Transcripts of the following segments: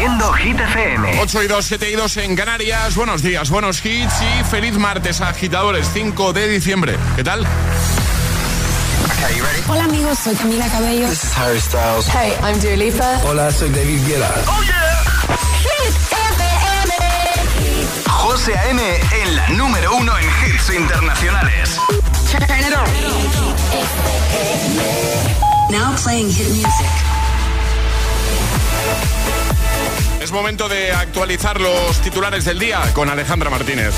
haciendo Hit FM. 8 y 2, 7 y 2 en Canarias. Buenos días, buenos hits y feliz martes, agitadores, 5 de diciembre. ¿Qué tal? Hola amigos, soy Camila Cabello. This is Harry Styles. Hey, I'm Dua Lipa. Hola, soy David Guetta. Oh yeah. Hit FM. José A.M. en la número uno en hits internacionales. Turn it on. Now playing hit music. Es momento de actualizar los titulares del día con Alejandra Martínez.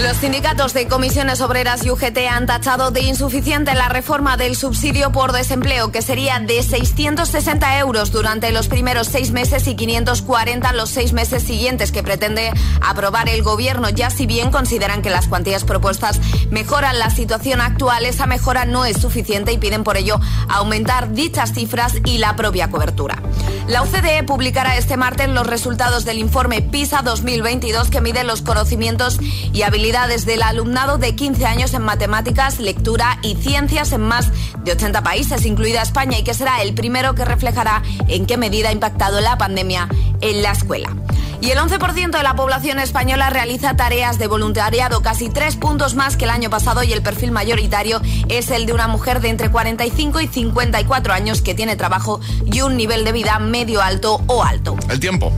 Los sindicatos de comisiones obreras y UGT han tachado de insuficiente la reforma del subsidio por desempleo, que sería de 660 euros durante los primeros seis meses y 540 los seis meses siguientes que pretende aprobar el gobierno. Ya si bien consideran que las cuantías propuestas mejoran la situación actual, esa mejora no es suficiente y piden por ello aumentar dichas cifras y la propia cobertura. La OCDE publicará este martes los resultados del informe PISA 2022 que mide los conocimientos y habilidades del alumnado de 15 años en matemáticas, lectura y ciencias en más de 80 países, incluida España, y que será el primero que reflejará en qué medida ha impactado la pandemia en la escuela. Y el 11% de la población española realiza tareas de voluntariado, casi tres puntos más que el año pasado, y el perfil mayoritario es el de una mujer de entre 45 y 54 años que tiene trabajo y un nivel de vida medio alto o alto. El tiempo.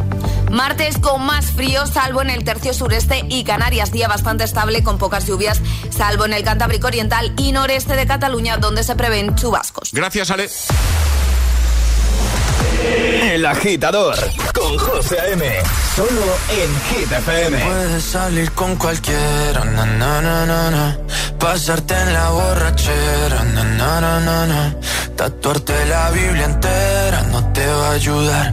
Martes con más frío, salvo en el tercio sureste y Canarias, día bastante estable con pocas lluvias, salvo en el Cantábrico Oriental y noreste de Cataluña, donde se prevén chubascos. Gracias, Ale. El agitador con José A.M. Solo en Hit FM. Puedes salir con cualquiera, na, na, na, na, na. pasarte en la borrachera, na, na, na, na, na. tatuarte la Biblia entera no te va a ayudar.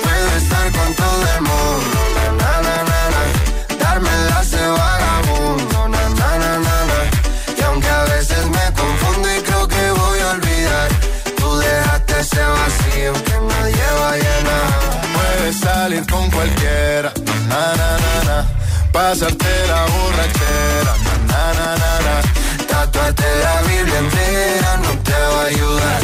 Estar con todo el mundo, na, na, na, na, darme las de vagabundo, na, na, na, na, y aunque a veces me confundo y creo que voy a olvidar, tú dejaste ese vacío que nadie va a llenar. Puedes salir con cualquiera, na na na na. Pasarte la borrachera, na na na na. Tatuarte la Biblia entera no te va a ayudar.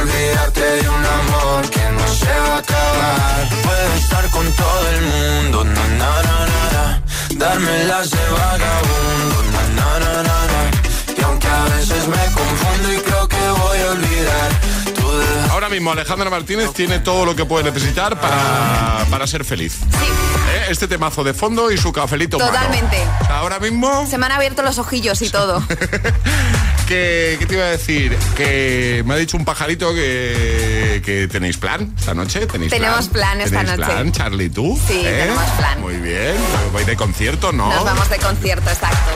Olvidarte de un amor que no se va a acabar. Puedes estar con todo el mundo, na na na na. na. Darme las de vagabundo, na na na na na. Y aunque a veces me confundo y creo que voy a olvidar, Ahora mismo Alejandra Martínez tiene todo lo que puede necesitar para, para ser feliz. Sí, ¿Eh? Este temazo de fondo y su cafelito. Totalmente. O sea, ahora mismo... se me han abierto los ojillos y todo. que, ¿qué te iba a decir? Que me ha dicho un pajarito que, que tenéis plan esta noche. ¿Tenéis tenemos plan, esta ¿Tenéis noche. plan, Charlie, tú? Sí, ¿Eh? tenemos plan. Muy bien. ¿Vais de concierto, no? Nos vamos de concierto, exacto.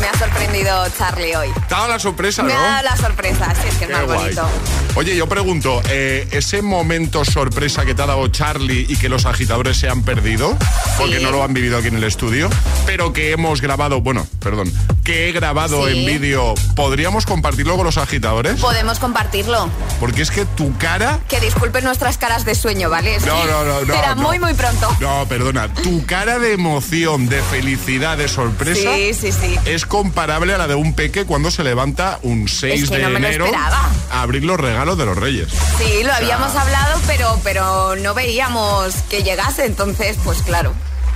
Me ha sorprendido Charlie hoy. Te ha dado la sorpresa, Me ¿no? ha dado la sorpresa, sí, es que es Qué más guay. bonito. Oye, yo pregunto, eh, ese momento sorpresa que te ha dado Charlie y que los agitadores se han perdido, porque Sí. no lo han vivido aquí en el estudio, pero que hemos grabado, bueno, perdón, que he grabado Sí. en vídeo, ¿podríamos compartirlo con los agitadores? Podemos compartirlo. Porque es que tu cara... Que disculpen nuestras caras de sueño, ¿vale? Es No, no, no, no. Muy, muy pronto. No, perdona, tu cara de emoción, de felicidad, de sorpresa... Sí, sí, sí. Es comparable a la de un peque cuando se levanta un 6 Es que de no me lo enero a abrir los regalos de los reyes. Sí, lo habíamos hablado, pero, pero no veíamos que llegase, entonces, pues claro.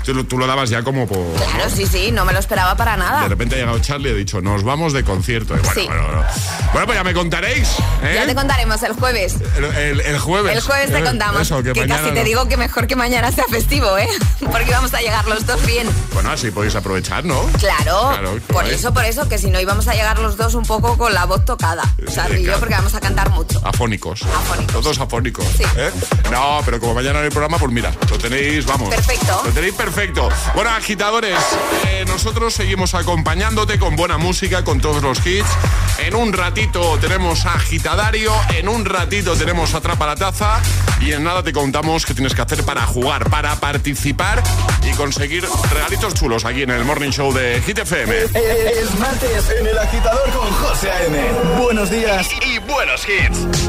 Tú, lo- tú lo dabas ya como por... Claro, sí, sí, no me lo esperaba para nada. De repente ha llegado Charlie y ha dicho, nos vamos de concierto. Y bueno, Sí. bueno, bueno. Bueno, pues ya me contaréis. ¿eh? Ya te contaremos el jueves. el, el- el jueves. El jueves te Eh, contamos. Eso, que, que casi te no. digo que mejor que mañana sea festivo, ¿eh? Porque vamos a llegar los dos bien. Bueno, así podéis aprovechar, ¿no? Claro, Claro, por eso, por eso, que si no íbamos a llegar los dos un poco con la voz tocada. Sí, Charlie y yo, porque vamos a cantar mucho. Afónicos. Afónicos. Todos afónicos. Sí. ¿eh? No, pero como mañana en el programa, pues mira, lo tenéis, vamos. Perfecto. Lo tenéis perfecto. Bueno, agitadores, eh, nosotros seguimos acompañándote con buena música, con todos los hits. En un ratito tenemos agitadario, en un ratito tenemos atrapa la taza y en nada te contamos qué tienes que hacer para jugar, para participar y conseguir regalitos chulos aquí en el Morning Show de Hit FM. Es martes en el agitador con José A.M. Buenos días y buenos hits.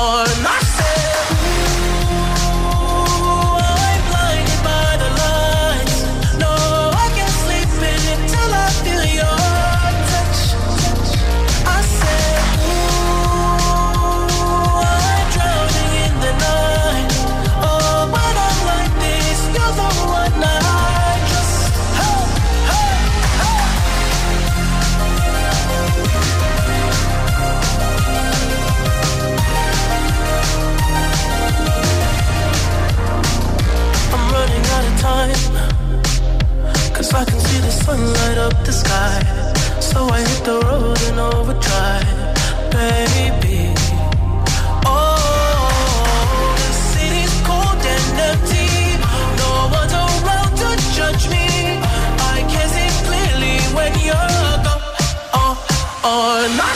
oh, sky. So I hit the road in overdrive, baby. Oh, the city's cold and empty. No around to judge me. I can see clearly when you're gone. Oh, oh,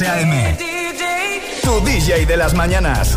Tu DJ de las mañanas.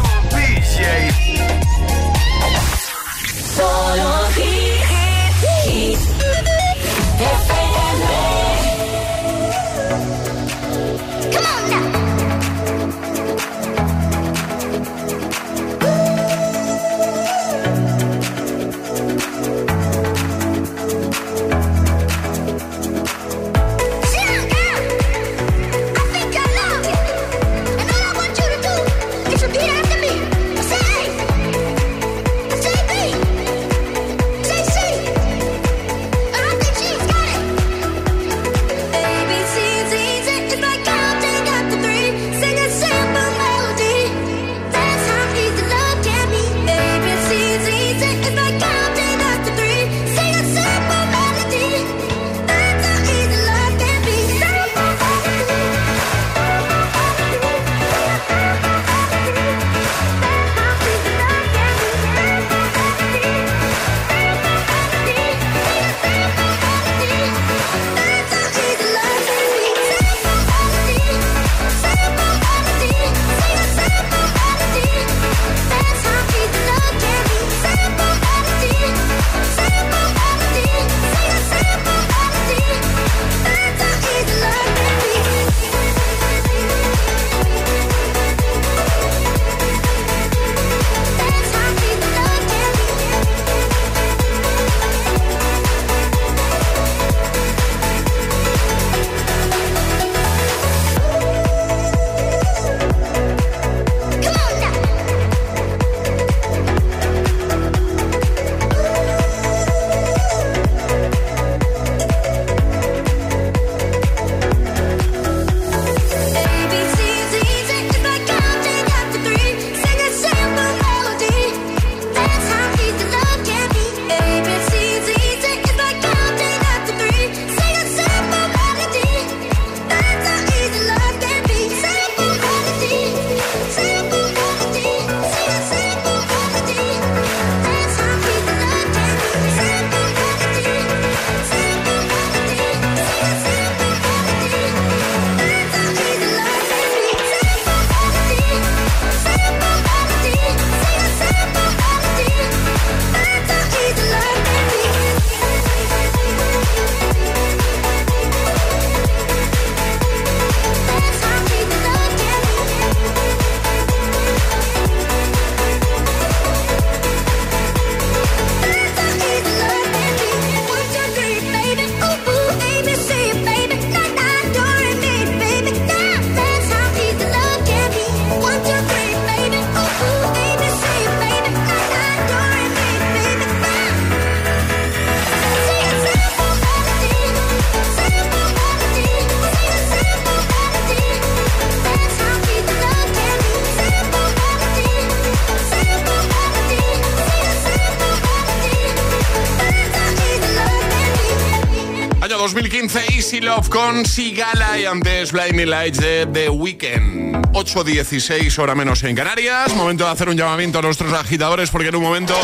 Crazy Love con Sigala y antes Blinding Lights de The Weekend. 8.16 hora menos en Canarias. Momento de hacer un llamamiento a nuestros agitadores porque en un momento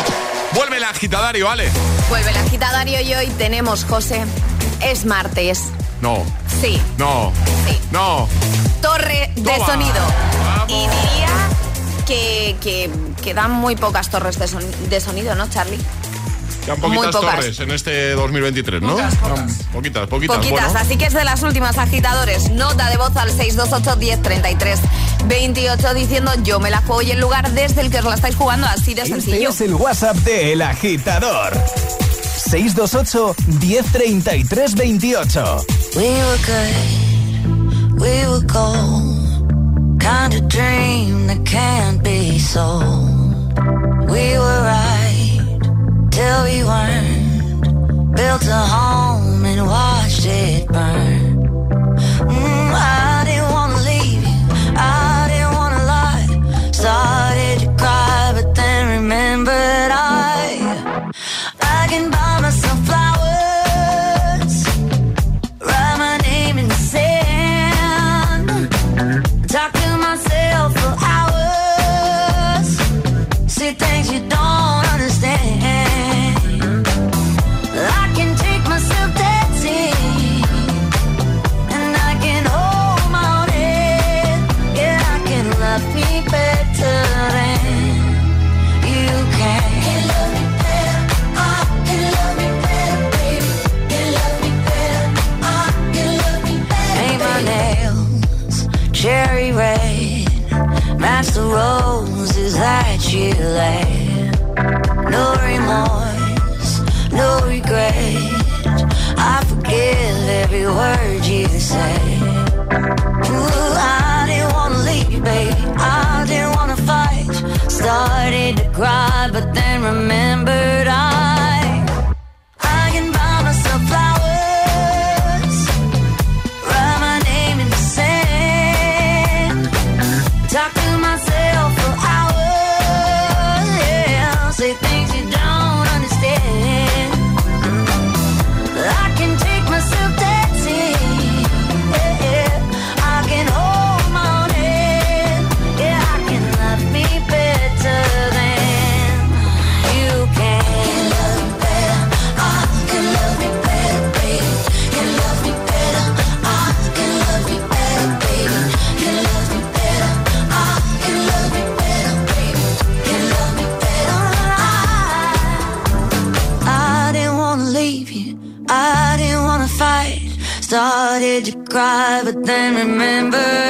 vuelve el agitadario, ¿vale? Vuelve el agitadario y hoy tenemos, José, es martes. No. Sí. No. Sí. No. Torre de sonido. Vamos. Y diría que, que, que dan muy pocas torres de, son, de sonido, ¿no, Charlie? Muy pocas. en este 2023, ¿no? Pocas, pocas. Poquitas, poquitas. Poquitas, así que es de las últimas agitadores. Nota de voz al 628-1033-28 diciendo yo me la juego y el lugar desde el que os la estáis jugando, así de este sencillo. Este es el WhatsApp de El Agitador. 628 1033 28 We were good, we were gold Kind of dream that can't be sold We were right till we weren't built a home and watched it burn. but then remember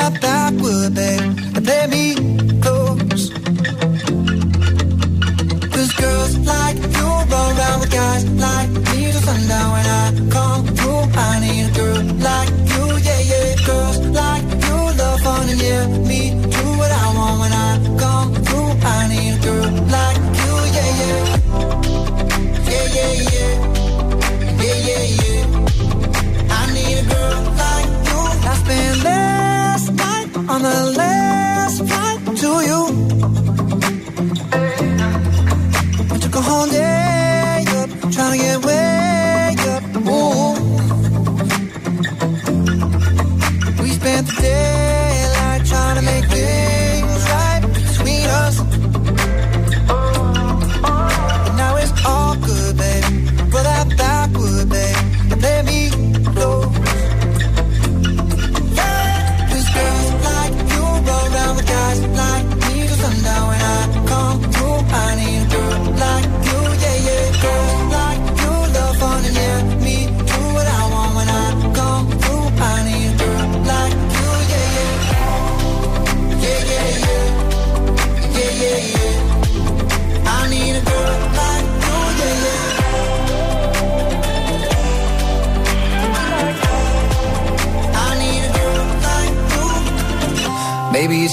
out that would they? And on the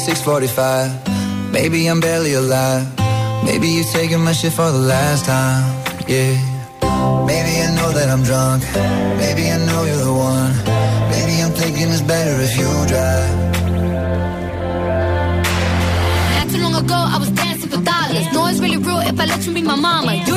6:45. Maybe I'm barely alive. Maybe you're taking my shit for the last time. Yeah. Maybe I know that I'm drunk. Maybe I know you're the one. Maybe I'm thinking it's better if you drive. Not too long ago, I was dancing for dollars. No, it's really real if I let you be my mama. You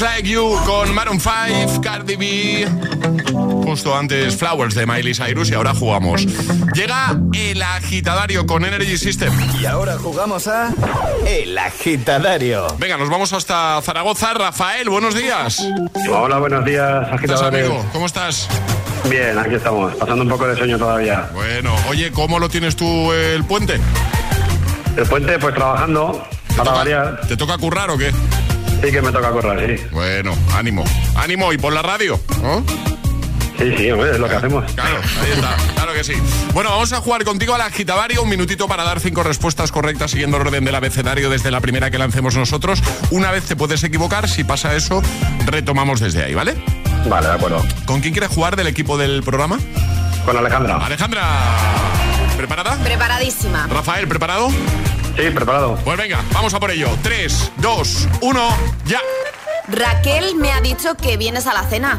Like You con Maroon 5, Cardi B. Justo antes Flowers de Miley Cyrus y ahora jugamos. Llega el agitadario con Energy System. Y ahora jugamos a El Agitadario. Venga, nos vamos hasta Zaragoza. Rafael, buenos días. Hola, buenos días, ¿Qué estás, agitadores. amigo? ¿Cómo estás? Bien, aquí estamos, pasando un poco de sueño todavía. Bueno, oye, ¿cómo lo tienes tú el puente? El puente, pues trabajando, para variar. ¿Te toca currar o qué? Sí que me toca correr, sí. Bueno, ánimo. Ánimo y por la radio, ¿no? Sí, sí, hombre, es lo que hacemos. Claro, ahí está, claro que sí. Bueno, vamos a jugar contigo al agitavario, un minutito para dar cinco respuestas correctas siguiendo el orden del abecedario desde la primera que lancemos nosotros. Una vez te puedes equivocar, si pasa eso, retomamos desde ahí, ¿vale? Vale, de acuerdo. ¿Con quién quieres jugar del equipo del programa? Con Alejandra. Alejandra, ¿preparada? Preparadísima. Rafael, ¿preparado? Sí, preparado. Pues venga, vamos a por ello. 3, 2, 1, ya. Raquel me ha dicho que vienes a la cena.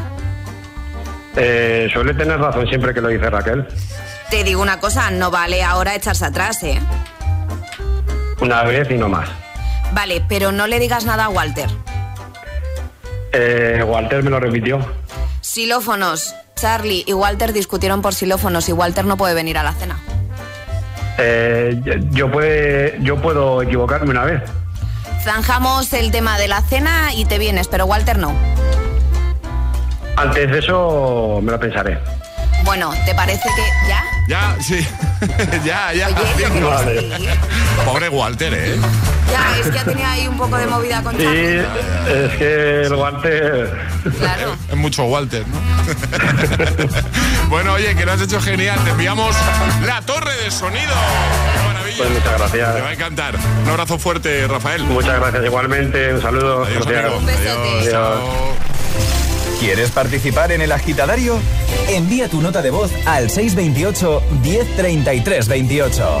Eh, suele tener razón siempre que lo dice Raquel. Te digo una cosa, no vale ahora echarse atrás, ¿eh? Una vez y no más. Vale, pero no le digas nada a Walter. Eh, Walter me lo repitió. Xilófonos. Charlie y Walter discutieron por xilófonos y Walter no puede venir a la cena. Eh, yo, puede, yo puedo equivocarme una vez. Zanjamos el tema de la cena y te vienes, pero Walter no. Antes de eso me lo pensaré. Bueno, ¿te parece que ya? Ya, sí. ya, ya. Pobre Walter, ¿eh? Ya, es que ha tenido ahí un poco de movida con Sí, Charlie. es que el guante... Claro. Es mucho Walter, ¿no? bueno, oye, que lo has hecho genial. Te enviamos la torre de sonido. ¡Qué maravilla! Pues muchas gracias. Te va a encantar. Un abrazo fuerte, Rafael. Muchas gracias igualmente. Un saludo. Adiós, Gracias. amigo. Un besote. Adiós. chao. ¿Quieres participar en El Agitadario? Envía tu nota de voz al 628 1033 28.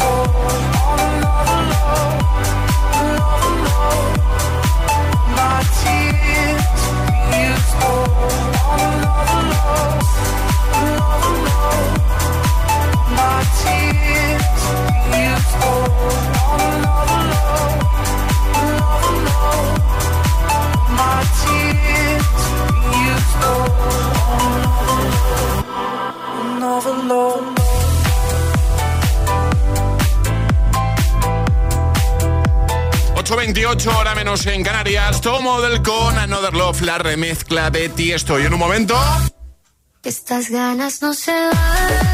been 8.28 hora menos en Canarias. Tomo del con Another Love, la remezcla de Tiesto. Y en un momento, Estas ganas no se van.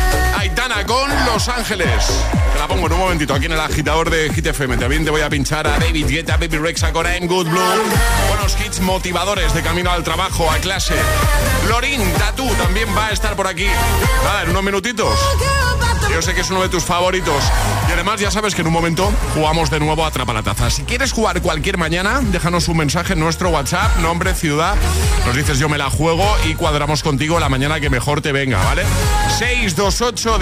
Con Los Ángeles. Te la pongo en un momentito aquí en el agitador de Hit FM. También te voy a pinchar a David Guetta, Baby Rexa con I'm Good Blue. Buenos hits motivadores de camino al trabajo, a clase. Lorin Tatu también va a estar por aquí. Nada, en unos minutitos. Yo sé que es uno de tus favoritos. Y además ya sabes que en un momento jugamos de nuevo a Atrapa la Taza. Si quieres jugar cualquier mañana, déjanos un mensaje en nuestro WhatsApp, nombre, ciudad. Nos dices yo me la juego y cuadramos contigo la mañana que mejor te venga, ¿vale? 628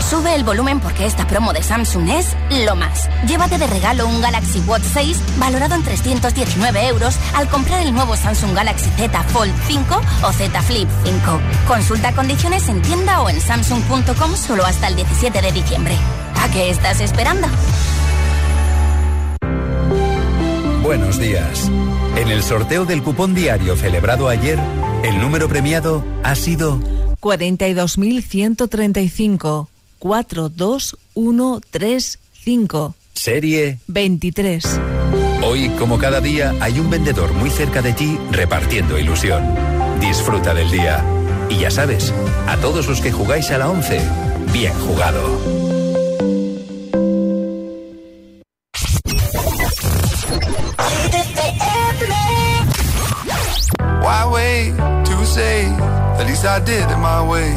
Sube el volumen porque esta promo de Samsung es lo más. Llévate de regalo un Galaxy Watch 6 valorado en 319 euros al comprar el nuevo Samsung Galaxy Z Fold 5 o Z Flip 5. Consulta condiciones en tienda o en samsung.com solo hasta el 17 de diciembre. ¿A qué estás esperando? Buenos días. En el sorteo del cupón diario celebrado ayer, el número premiado ha sido 42.135 42135. serie 23. Hoy, como cada día, hay un vendedor muy cerca de ti repartiendo ilusión. Disfruta del día. Y ya sabes, a todos los que jugáis a la 11, bien jugado. Why wait to say? At least I did it my way.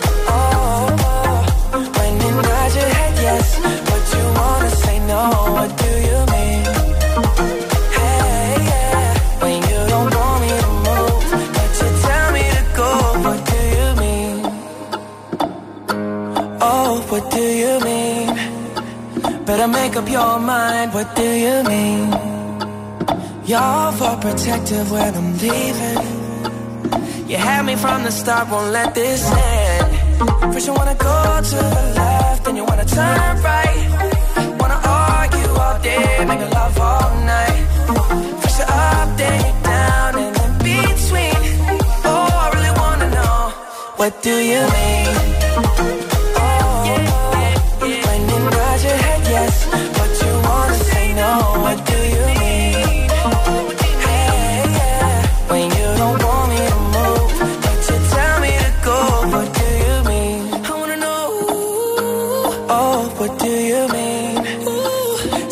up your mind, what do you mean? Y'all for protective when I'm leaving. You had me from the start, won't let this end. First you wanna go to the left, then you wanna turn right. Wanna argue all day, make love all night. First you up, then you down, and in between. Oh, I really wanna know, what do you mean?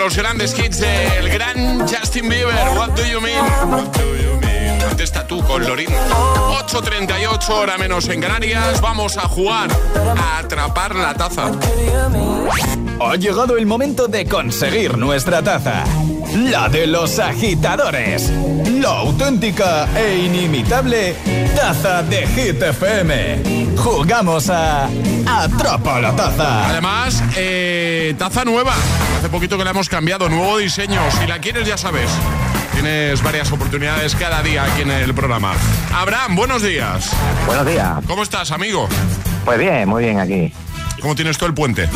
Los grandes hits del gran Justin Bieber. What do you mean? What do you mean? Tú con Lorin. 8.38 hora menos en Canarias. Vamos a jugar a atrapar la taza. Ha llegado el momento de conseguir nuestra taza. La de los agitadores. La auténtica e inimitable taza de Hit FM. Jugamos a Atrapa la taza. Además, eh, taza nueva. Hace poquito que la hemos cambiado, nuevo diseño. Si la quieres, ya sabes. Tienes varias oportunidades cada día aquí en el programa. Abraham, buenos días. Buenos días. ¿Cómo estás, amigo? Pues bien, muy bien aquí. ¿Cómo tienes tú el puente?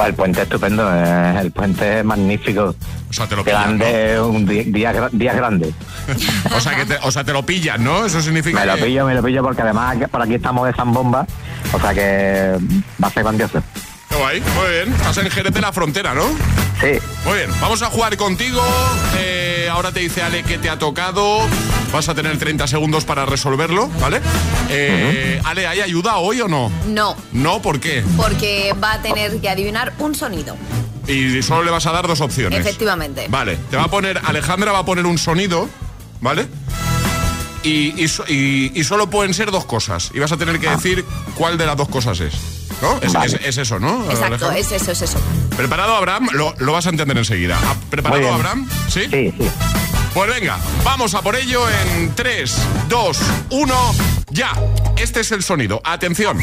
Pues el puente estupendo, eh, el puente es magnífico. O sea, te lo pillan, Grande, un día, día, gra- día grande. O sea, que te, o sea, te lo pillan, ¿no? Eso significa Me lo que- pillo, me lo pillo porque además por aquí estamos de zambomba, o sea que va a ser grandioso. Qué guay, muy bien. Estás en Jerez de la Frontera, ¿no? Sí. Muy bien, vamos a jugar contigo. Eh, ahora te dice Ale que te ha tocado. Vas a tener 30 segundos para resolverlo, ¿vale? Eh, Ale, ¿hay ayuda hoy o no? No, No, ¿por qué? porque va a tener que adivinar un sonido. Y solo le vas a dar dos opciones. Efectivamente. Vale, te va a poner, Alejandra va a poner un sonido, ¿vale? Y, y y- y solo pueden ser dos cosas. Y vas a tener que decir cuál de las dos cosas es. ¿No? Es, Vale. es- es eso, ¿no? Exacto, Alejandra? es eso, es eso. ¿Preparado, Abraham? Lo, lo vas a entender enseguida. Ah, ¿Preparado. Abraham? ¿Sí? Sí, sí. Pues venga, vamos a por ello en 3, 2, 1, ya. Este es el sonido. Atención.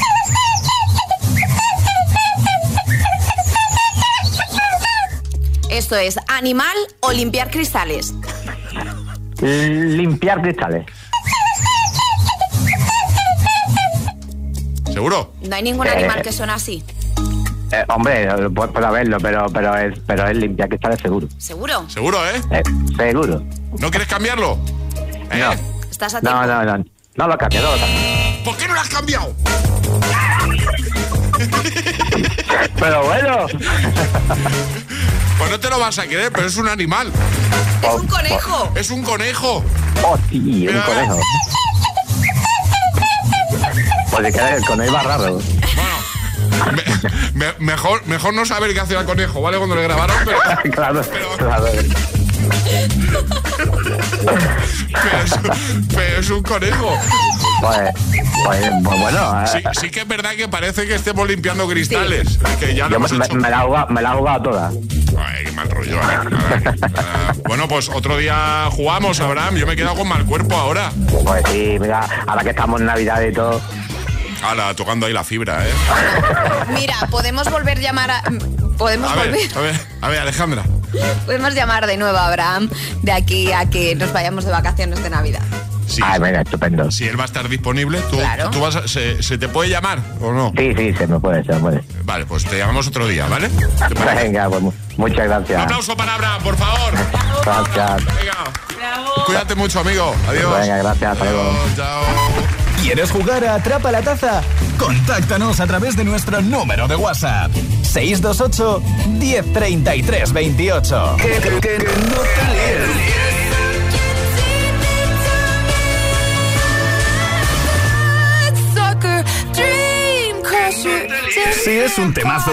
Esto es animal o limpiar cristales. Limpiar cristales. ¿Seguro? No hay ningún Eh. animal que suene así. Eh, hombre, pu- puedo verlo, pero pero es pero es limpiar cristales seguro. ¿Seguro? ¿Seguro, eh? Eh, seguro. ¿No quieres cambiarlo? ¿Eh? No. ¿Estás a tiempo? No, no, no. No lo cambio, no lo cambio. ¿Por qué no lo has cambiado? Pero bueno. Pues no te lo vas a creer, pero es un animal. ¡Es un conejo! Es un conejo. Hostia, un Mira. conejo. Pues si quieres, el conejo va raro. Me- me- mejor, mejor no saber qué hacía el conejo, ¿vale? Cuando le grabaron, pero, claro, claro. pero es, pero es un conejo. Pues, pues, pues bueno. eh, Sí, sí que es verdad que parece que estemos limpiando cristales. Es Que ya lo me, hecho. me la he jugado, me la jugado toda. Ay, qué mal rollo. ¿eh? Nada, nada. Bueno, pues otro día jugamos, Abraham. Yo me he quedado con mal cuerpo ahora. Pues sí, mira, ahora que estamos en Navidad y todo. Ala, tocando ahí la fibra, ¿eh? Mira, podemos volver a llamar a... Podemos A ver, volver... a ver, a ver, Alejandra. Podemos llamar de nuevo a Abraham de aquí a que nos vayamos de vacaciones de Navidad. Sí, Ay, venga, estupendo. si él va a estar disponible, ¿tú, Claro. tú vas a- se, se te puede llamar o no? Sí, sí, se me puede, se me puede. Vale, pues te llamamos otro día, ¿vale? Venga, pues mu- muchas Un gracias. aplauso para Abraham, por favor. Gracias. Venga. Cuídate mucho, amigo. Adiós. Venga, gracias, hasta luego. Adiós, chao. ¿Quieres jugar a Atrapa la Taza? Contáctanos a través de nuestro número de WhatsApp. 628 1033 28. Que, que- que- que no te líes. Sucker, dream crusher. Si es un temazo,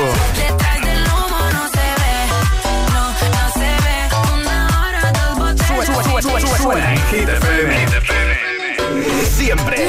suena en Hit FM. Siempre.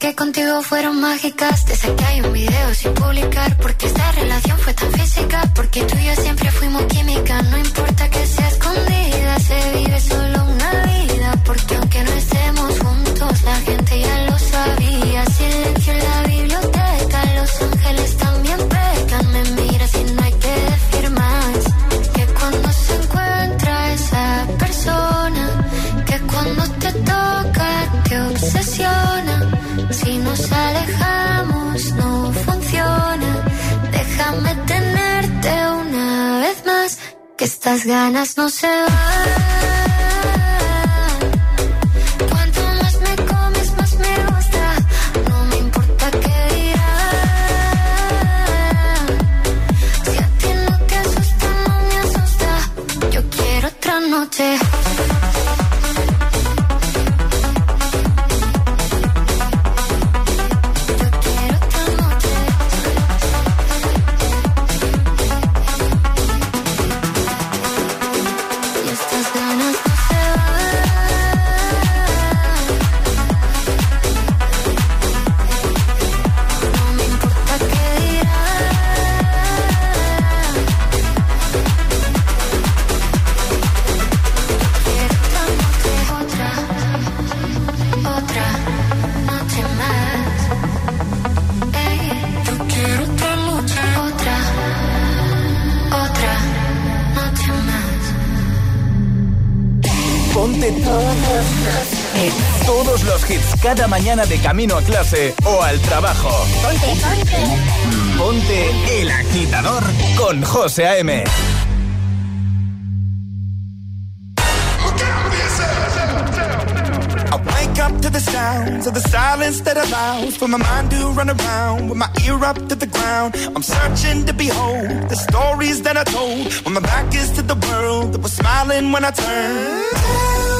Que contigo fueron mágicas. Te saqué hay un video sin publicar. Porque esta relación fue tan física. No se van. cada mañana de camino a clase o al trabajo. Ponte, el agitador con José A.M. up to the sounds of the silence that allows for my mind to run around with my ear up to the ground. I'm searching to behold the stories that I told when my back is to the world that was smiling when I turned.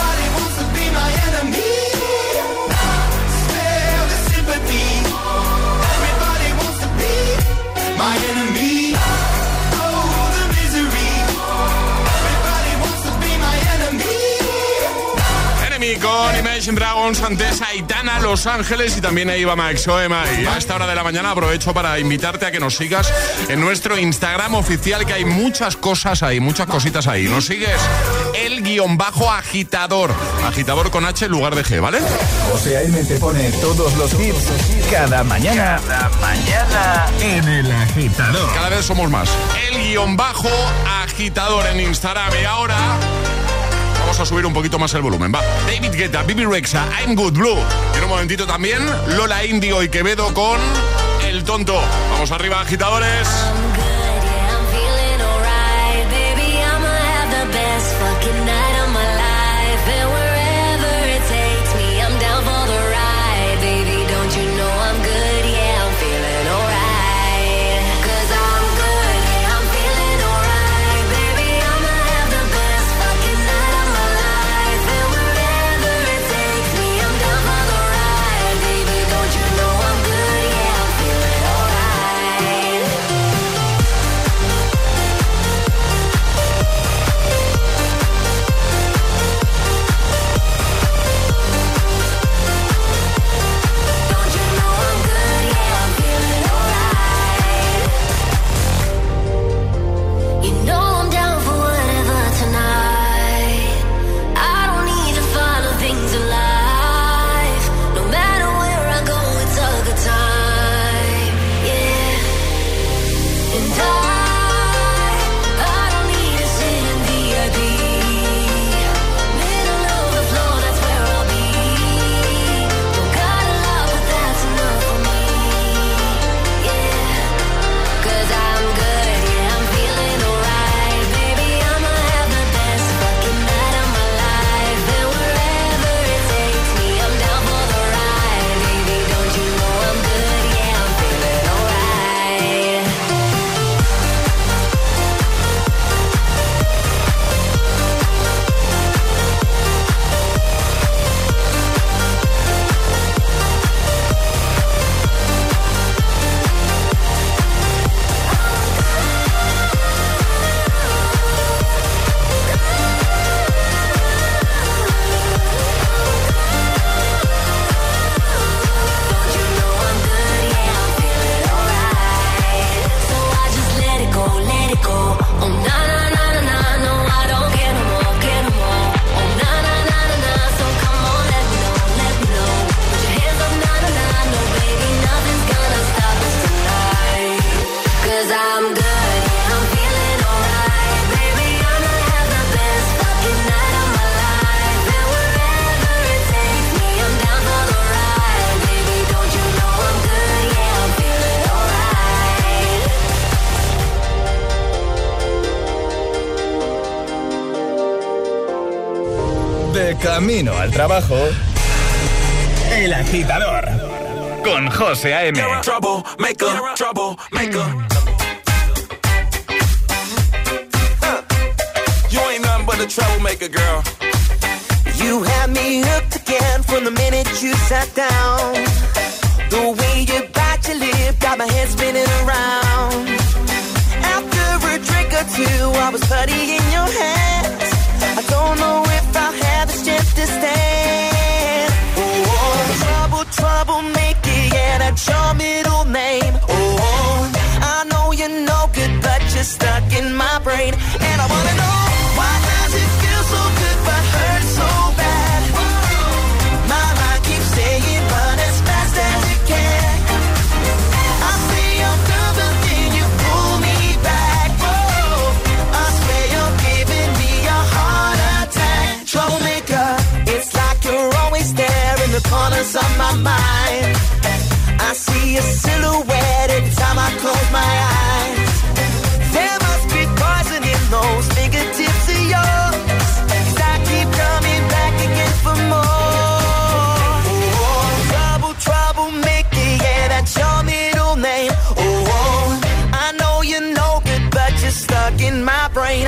Imagine Dragons antes Aitana, Los Ángeles y también ahí va Max Oema. Y a esta hora de la mañana aprovecho para invitarte a que nos sigas en nuestro Instagram oficial, que hay muchas cosas ahí, muchas cositas ahí. Nos sigues el guion bajo agitador. Agitador con H en lugar de G, ¿vale? José A.M. te pone todos los hits cada mañana. Cada mañana en el agitador. Cada vez somos más. El guion bajo agitador en Instagram. Y ahora vamos a subir un poquito más el volumen. Va, David Guetta, Bibi Rexa, I'm Good Blue. Y en un momentito también, Lola Indio y Quevedo con El Tonto. Vamos arriba, agitadores. Al trabajo, El Agitador, con José A.M. Trouble maker, trouble maker. You ain't nothing but a troublemaker, girl. You had me hooked again from the minute you sat down. The way you bite your lip got my head spinning around. After a drink or two, I was putty in your hands. I don't know strength to stand. Oh, trouble, trouble, make it, yeah, that's your middle name. Oh, I know you're no good, but you're stuck in my brain. And I wanna silence on my mind. I see a silhouette every time I close my eyes. There must be poison in those fingertips of yours. Cause I keep coming back again for more. Oh, oh. trouble, troublemaker, yeah, that's your middle name. Oh, oh, I know you're no good, but you're stuck in my brain.